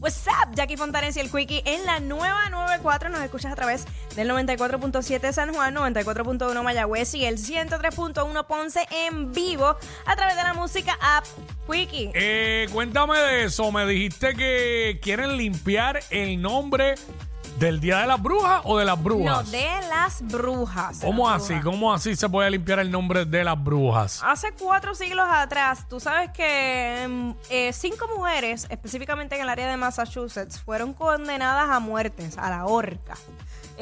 What's up, Jackie Fontanes y el Quickie en la nueva 94. Nos escuchas a través del 94.7 San Juan, 94.1 Mayagüez y el 103.1 Ponce en vivo a través de la música app Quickie. Eh, cuéntame de eso. Me dijiste que quieren limpiar el nombre del Día de las Brujas o de las No, brujas. de las brujas. ¿Cómo las así? brujas. ¿Cómo así se puede limpiar el nombre de las brujas? Hace cuatro siglos atrás, tú sabes que mm, eh, cinco mujeres, específicamente en el área de Massachusetts, fueron condenadas a muertes, a la horca.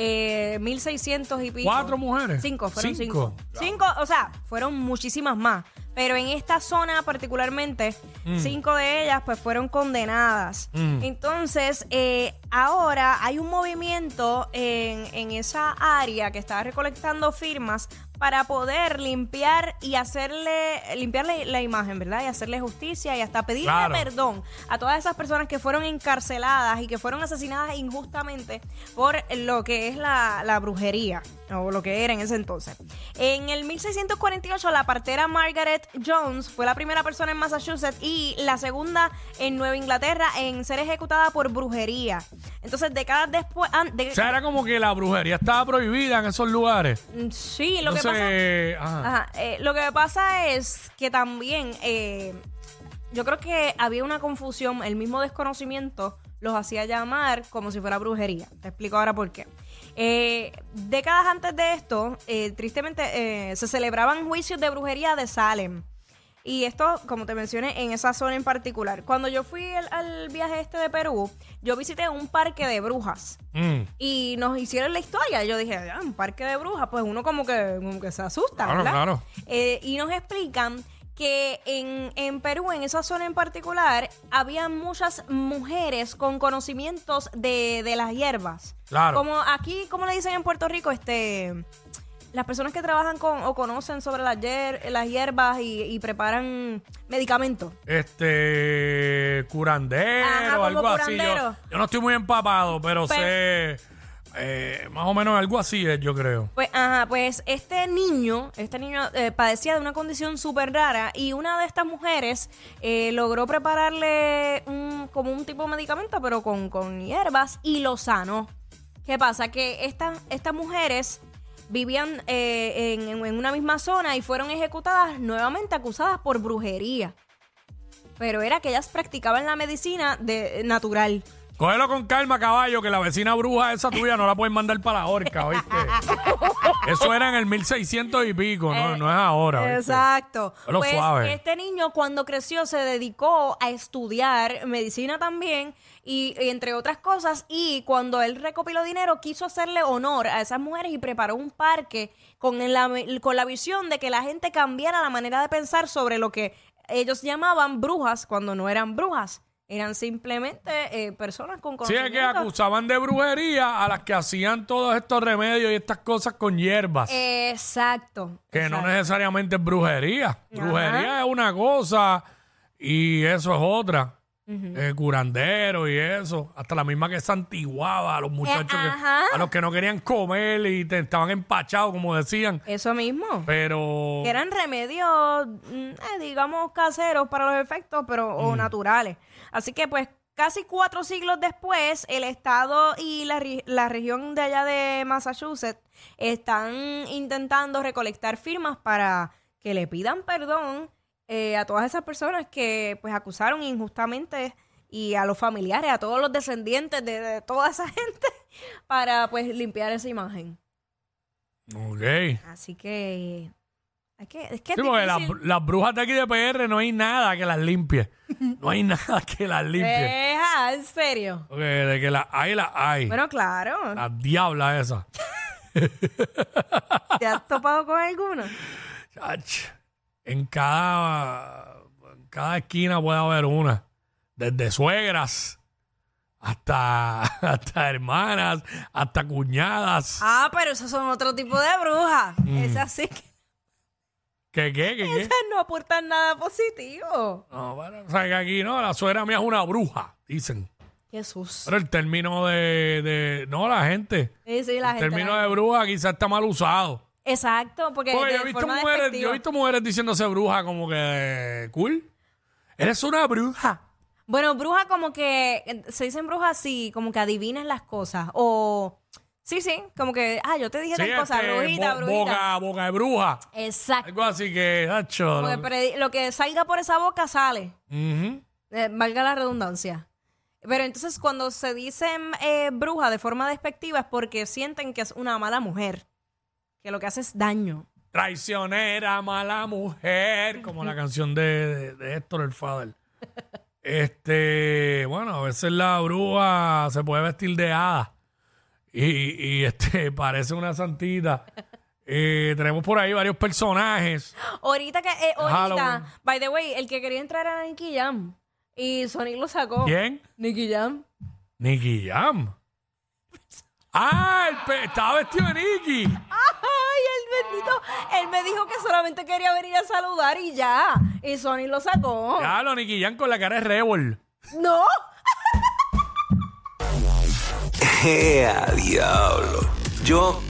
Eh, 1600 y pico. ¿Cuatro mujeres? Cinco, fueron Cinco. cinco. Cinco, o sea, fueron muchísimas más. Pero en esta zona particularmente, cinco de ellas pues fueron condenadas. Mm. Entonces, eh, ahora hay un movimiento en, en esa área que está recolectando firmas para poder limpiar y hacerle, limpiarle la imagen, ¿verdad? Y hacerle justicia y hasta pedirle Claro. perdón a todas esas personas que fueron encarceladas y que fueron asesinadas injustamente por lo que es la, la brujería, o lo que era en ese entonces. En el 1648, la partera Margaret Jones fue la primera persona en Massachusetts y la segunda en Nueva Inglaterra en ser ejecutada por brujería. Entonces, décadas después... ah, de- O sea, era como que la brujería estaba prohibida en esos lugares. Mm, Sí, lo que pasa... Entonces, ajá. Ajá, eh, lo que pasa es que también eh, yo creo que había una confusión, el mismo desconocimiento los hacía llamar como si fuera brujería. Te explico ahora por qué. Eh, décadas antes de esto, eh, tristemente, eh, se celebraban juicios de brujería de Salem. Y esto, como te mencioné, en esa zona en particular. Cuando yo fui al, al viaje este de Perú, yo visité un parque de brujas. Mm. Y nos hicieron la historia. Yo dije, "Ah, un parque de brujas, pues uno como que, como que se asusta, Claro, ¿verdad? claro. Eh, y nos explican que en, en Perú, en esa zona en particular, había muchas mujeres con conocimientos de, de las hierbas. Claro. Como aquí, como le dicen en Puerto Rico, este las personas que trabajan con o conocen sobre las, hier- las hierbas y, y preparan medicamentos. Este curandero, Ajá, algo así. Yo, no estoy muy empapado, pero Pues- sé eh, más o menos algo así es, yo creo. Pues, ajá, pues este niño, este niño eh, padecía de una condición súper rara y una de estas mujeres eh, logró prepararle un, como un tipo de medicamento, pero con, con hierbas y lo sanó. ¿Qué pasa? Que estas estas mujeres vivían eh, en, en una misma zona y fueron ejecutadas nuevamente acusadas por brujería. Pero era que ellas practicaban la medicina de, natural. Cógelo con calma, caballo, que la vecina bruja esa tuya no la pueden mandar para la horca, ¿oíste? Eso era en el 1600 y pico, no, no es ahora. ¿oíste? Exacto. Pero pues suave. este niño cuando creció se dedicó a estudiar medicina también y, y entre otras cosas y cuando él recopiló dinero quiso hacerle honor a esas mujeres y preparó un parque con la, con la visión de que la gente cambiara la manera de pensar sobre lo que ellos llamaban brujas cuando no eran brujas. Eran simplemente eh, personas con Sí, es que conocimiento. acusaban de brujería a las que hacían todos estos remedios y estas cosas con hierbas. Exacto. que no exacto. necesariamente es brujería. Brujería es una cosa y eso es otra. Eh, curandero y eso. Hasta la misma que santiguaba a los muchachos, que- Eh, a los que no querían comer y te, estaban empachados, como decían. Eso mismo. Pero. que eran remedios, mm, eh, digamos, caseros para los efectos, pero o naturales. Así que, pues, casi cuatro siglos después, el estado y la, la región de allá de Massachusetts están intentando recolectar firmas para que le pidan perdón eh, a todas esas personas que, pues, acusaron injustamente y a los familiares, a todos los descendientes de, de toda esa gente, para, pues, limpiar esa imagen. Ok. Así que... Hay que es que es Sí, porque las, brujas de aquí de PR no hay nada que las limpie. No hay nada que las limpie. Deja, en serio. Porque de que las hay, las hay. Bueno, claro. Las diablas esas. ¿Te has topado con alguna? Chach, En cada, en cada esquina puede haber una. Desde suegras hasta, hasta hermanas, hasta cuñadas. Ah, pero esos son otro tipo de brujas. Mm. Esas sí que ¿Qué, qué, qué, qué? esas no aportan nada positivo. No, bueno, o sea, que aquí no, la suegra mía es una bruja, dicen. Jesús. Pero el término de, de no, la gente. Sí, sí, la El gente. término la- de bruja quizás está mal usado. Exacto, porque, Porque de yo he, visto forma mujeres, despectiva. yo he visto mujeres diciéndose bruja como que cool. Eres una bruja. Bueno, bruja como que, se dicen bruja así, como que adivinas las cosas. O, sí, sí, como que, ah, yo te dije tal cosa, este, brujita, bo- brujita. boca, boca de bruja. Exacto. Algo así que, Nacho. Como que predi- lo que salga por esa boca sale. Ujú. Eh, valga la redundancia. Pero entonces cuando se dicen eh, bruja de forma despectiva es porque sienten que es una mala mujer, que lo que hace es daño. Traicionera, mala mujer, como la canción de, de, de Héctor el Fader. Este, bueno, a veces la bruja se puede vestir de hada y, y, este parece una santita. Eh, tenemos por ahí varios personajes. Ahorita que, eh, ahorita, Halloween. by the way, el que quería entrar era Nicky Jam. Y Sonic lo sacó. ¿Quién? Nicky Jam. Nicky Jam. Ah, el pe- estaba vestido de Nicky. Bendito. Él me dijo que solamente quería venir a saludar y ya. Y Sonic lo sacó. Ya, lo Jam con la cara de Rebel. No. ¡Ea, diablo! Yo